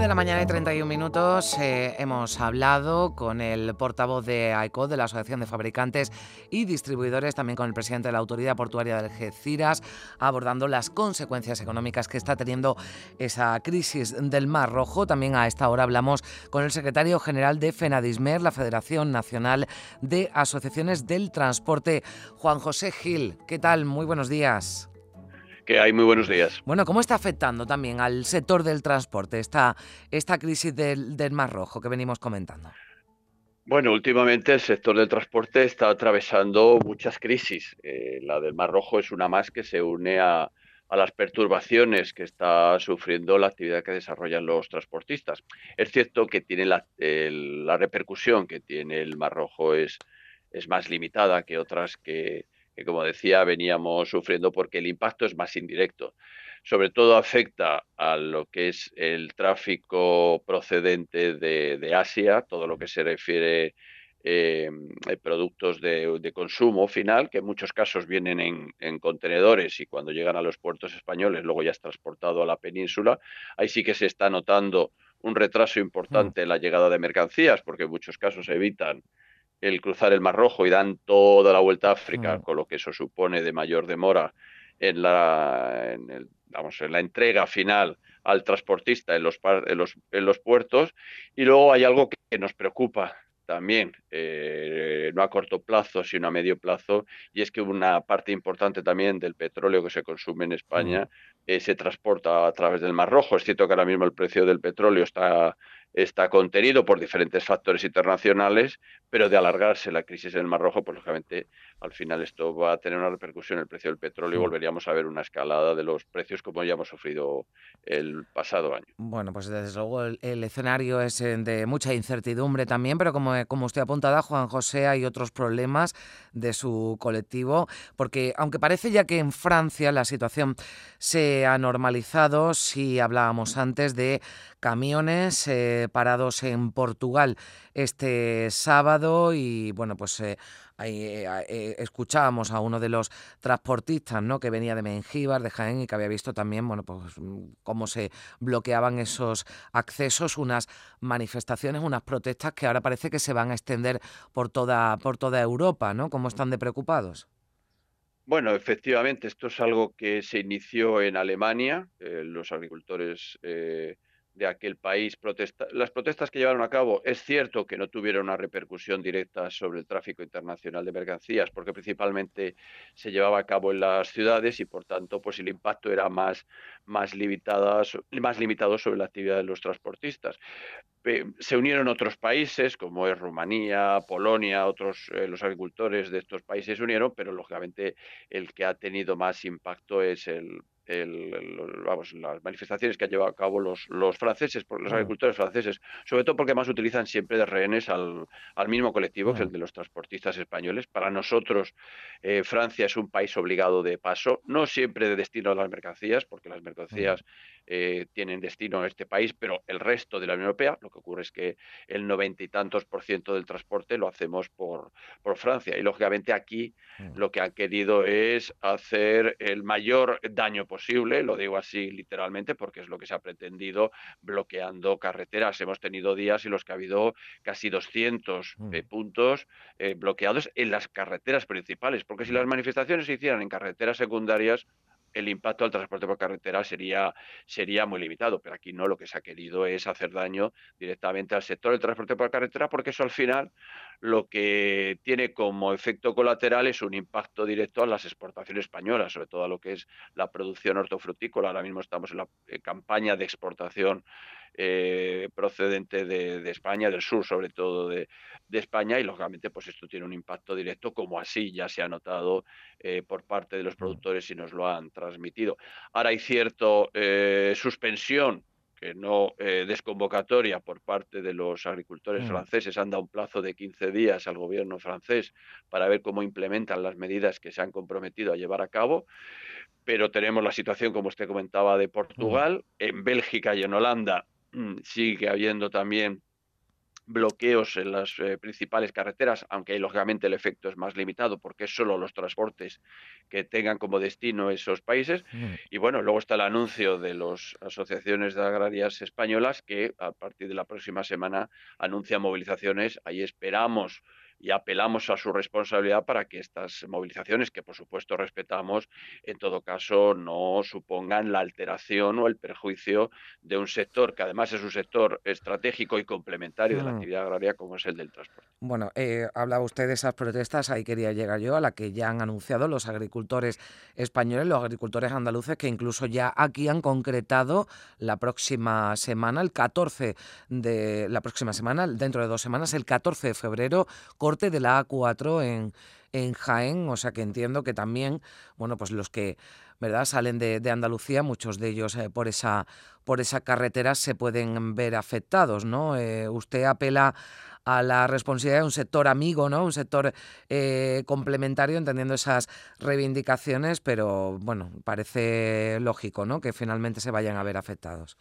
9 de la mañana y 31 minutos eh, hemos hablado con el portavoz de AICO, de la Asociación de Fabricantes y Distribuidores, también con el presidente de la Autoridad Portuaria de Algeciras, abordando las consecuencias económicas que está teniendo esa crisis del Mar Rojo. También a esta hora hablamos con el secretario general de FENADISMER, la Federación Nacional de Asociaciones del Transporte, Juan José Gil. ¿Qué tal? Muy buenos días que hay. Muy buenos días. Bueno, ¿cómo está afectando también al sector del transporte esta, esta crisis del, del Mar Rojo que venimos comentando? Bueno, últimamente el sector del transporte está atravesando muchas crisis. Eh, la del Mar Rojo es una más que se une a, a, las perturbaciones que está sufriendo la actividad que desarrollan los transportistas. Es cierto que tiene la, el, la repercusión que tiene el Mar Rojo es, es más limitada que otras que, que como decía veníamos sufriendo porque el impacto es más indirecto. Sobre todo afecta a lo que es el tráfico procedente de, de Asia, todo lo que se refiere eh, a productos de, de, consumo final, que en muchos casos vienen en, en, contenedores y cuando llegan a los puertos españoles luego ya es transportado a la península. Ahí sí que se está notando un retraso importante en la llegada de mercancías, porque en muchos casos evitan el cruzar el Mar Rojo y dan toda la vuelta a África, mm. con lo que eso supone de mayor demora en la, en, el, vamos, en la entrega final al transportista en los, en los, en los puertos. Y luego hay algo que nos preocupa también, eh, no a corto plazo, sino a medio plazo, y es que una parte importante también del petróleo que se consume en España mm. Eh, se transporta a través del Mar Rojo. Es cierto que ahora mismo el precio del petróleo está está contenido por diferentes factores internacionales, pero de alargarse la crisis en el Mar Rojo, pues lógicamente al final esto va a tener una repercusión en el precio del petróleo y volveríamos a ver una escalada de los precios como ya hemos sufrido el pasado año. Bueno, pues desde luego el, el escenario es eh, de mucha incertidumbre también, pero como, como usted apuntaba, Juan José, hay otros problemas de su colectivo, porque aunque parece ya que en Francia la situación se ha normalizado, si hablábamos antes de camiones eh, parados en Portugal este sábado y bueno, pues eh, eh, eh, escuchábamos a uno de los transportistas ¿no? que venía de Mengíbar, de Jaén y que había visto también bueno, pues, mm, cómo se bloqueaban esos accesos, unas manifestaciones, unas protestas que ahora parece que se van a extender por toda, por toda Europa, ¿no? ¿Cómo están de preocupados? Bueno, efectivamente, esto es algo que se inició en Alemania. Eh, los agricultores eh, de aquel país. Protesta las protestas que llevaron a cabo, es cierto que no tuvieron una repercusión directa sobre el tráfico internacional de mercancías, porque principalmente se llevaba a cabo en las ciudades y por tanto pues el impacto era más, más, limitadas, más limitado sobre la actividad de los transportistas. Se unieron otros países, como es Rumanía, Polonia, otros, eh, los agricultores de estos países se unieron, pero lógicamente el que ha tenido más impacto es el, el, el, vamos, las manifestaciones que han llevado a cabo los, los franceses, los agricultores franceses, sobre todo porque más utilizan siempre de rehenes al, al mismo colectivo que el de los transportistas españoles. Para nosotros, eh, Francia es un país obligado de paso, no siempre de destino a las mercancías, porque las mercancías eh, tienen destino a este país, pero el resto de la Unión Europea, lo que ocurre es que el noventa y tantos por ciento del transporte lo hacemos por, por Francia. Y lógicamente aquí lo que han querido es hacer el mayor daño posible, lo digo así literalmente porque es lo que se ha pretendido bloqueando carreteras. Hemos tenido días en los que ha habido casi 200 eh, puntos eh, bloqueados en las carreteras principales, porque si las manifestaciones se hicieran en carreteras secundarias, el impacto al transporte por carretera sería, sería muy limitado, pero aquí no, lo que se ha querido es hacer daño directamente al sector del transporte por carretera, porque eso al final lo que tiene como efecto colateral es un impacto directo a las exportaciones españolas, sobre todo a lo que es la producción hortofrutícola. Ahora mismo estamos en la campaña de exportación eh, procedente de, de, España, del sur sobre todo de, de, España, y lógicamente pues esto tiene un impacto directo, como así ya se ha notado eh, por parte de los productores y nos lo han transmitido. Ahora hay cierta eh, suspensión que no eh, desconvocatoria por parte de los agricultores mm. franceses. Han dado un plazo de 15 días al gobierno francés para ver cómo implementan las medidas que se han comprometido a llevar a cabo. Pero tenemos la situación, como usted comentaba, de Portugal. Mm. En Bélgica y en Holanda mm, sigue habiendo también bloqueos en las eh, principales carreteras, aunque lógicamente el efecto es más limitado porque es solo los transportes que tengan como destino esos países. Mm. Y bueno, luego está el anuncio de las asociaciones de agrarias españolas que a partir de la próxima semana anuncian movilizaciones. Ahí esperamos y apelamos a su responsabilidad para que estas movilizaciones, que por supuesto respetamos, en todo caso no supongan la alteración o el perjuicio de un sector que además es un sector estratégico y complementario de la mm. actividad agraria como es el del transporte. Bueno, eh, hablaba usted de esas protestas, ahí quería llegar yo, a la que ya han anunciado los agricultores españoles, los agricultores andaluces, que incluso ya aquí han concretado la próxima semana, el 14 de la próxima semana, dentro de dos semanas, el 14 de febrero, de la A4 en, en Jaén, o sea que entiendo que también, bueno, pues los que ¿verdad? salen de, Andalucía, muchos de ellos eh, por esa por esa carretera se pueden ver afectados, ¿no? Eh, usted apela a la responsabilidad de un sector amigo, ¿no? Un sector eh, complementario, entendiendo esas reivindicaciones, pero bueno, parece lógico, ¿no? Que finalmente se vayan a ver afectados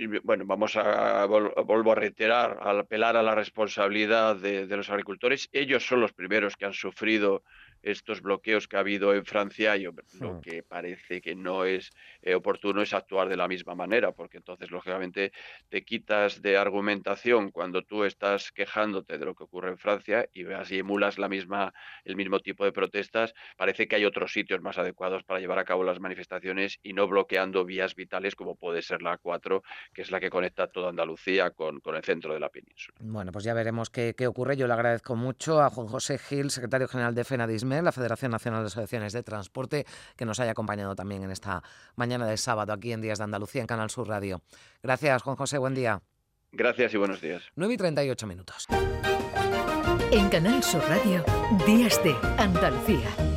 y bueno, vamos a, vuelvo a reiterar, al apelar a la responsabilidad de, de, los agricultores. Ellos son los primeros que han sufrido estos bloqueos que ha habido en Francia, yo, lo hmm. que parece que no es eh, oportuno es actuar de la misma manera, porque entonces, lógicamente, te quitas de argumentación cuando tú estás quejándote de lo que ocurre en Francia y veas y emulas la misma, el mismo tipo de protestas. Parece que hay otros sitios más adecuados para llevar a cabo las manifestaciones y no bloqueando vías vitales como puede ser la A4, que es la que conecta toda Andalucía con, con el centro de la península. Bueno, pues ya veremos qué, qué ocurre. Yo le agradezco mucho a Juan José Gil, secretario general de FENADISM la Federación Nacional de Asociaciones de Transporte, que nos haya acompañado también en esta mañana de sábado aquí en Días de Andalucía en Canal Sur Radio. Gracias, Juan José, buen día. Gracias y buenos días. 9 y 38 minutos. En Canal Sur Radio, Días de Andalucía.